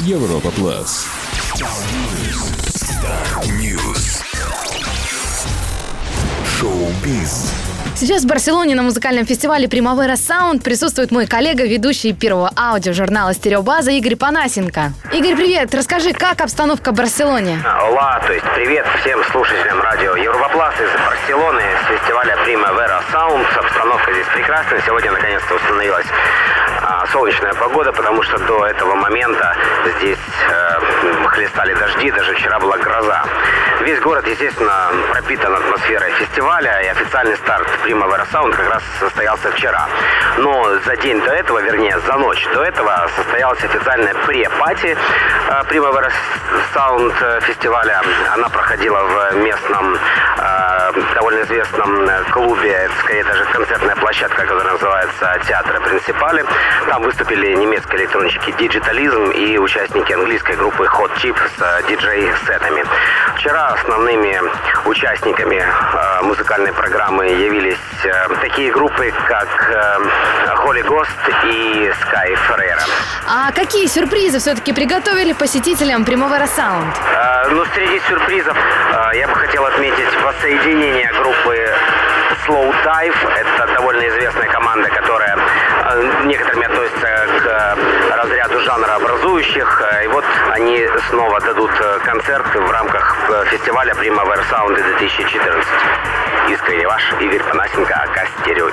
Европа Плас. News. Шоу-биз. Сейчас в Барселоне на музыкальном фестивале Primavera Sound присутствует мой коллега, ведущий первого аудиожурнала «Стереобаза» Игорь Панасенко. Игорь, привет! Расскажи, как обстановка в Барселоне? Ола, то есть привет всем слушателям радио Европлас из Барселоны с фестиваля Primavera Sound. Обстановка здесь прекрасная. Сегодня наконец-то установилась солнечная погода, потому что до этого момента здесь э, хлестали дожди, даже вчера была гроза. Весь город, естественно, пропитан атмосферой фестиваля, и официальный старт Primavera Sound как раз состоялся вчера. Но за день до этого, вернее, за ночь до этого состоялась официальная пре-пати э, Primavera Sound фестиваля. Она проходила в местном, э, довольно известном клубе, это скорее даже концертная площадка, которая называется Театр Принципали. Там выступили немецкие электронщики Digitalism и участники английской группы Hot Chip с э, диджей-сетами. Вчера основными участниками э, музыкальной программы явились э, такие группы, как э, Holy Ghost и Sky Ferreira. А какие сюрпризы все-таки приготовили посетителям Primavera Sound? Э, ну, среди сюрпризов э, я бы хотел отметить воссоединение группы Slow Dive. Это довольно известная команда, которая э, некоторыми относится к э, разряду жанра образующих. Э, И вот они снова дадут концерт в рамках фестиваля Primavera Sound 2014. Искренне ваш Игорь Панасенко, АК Стерео.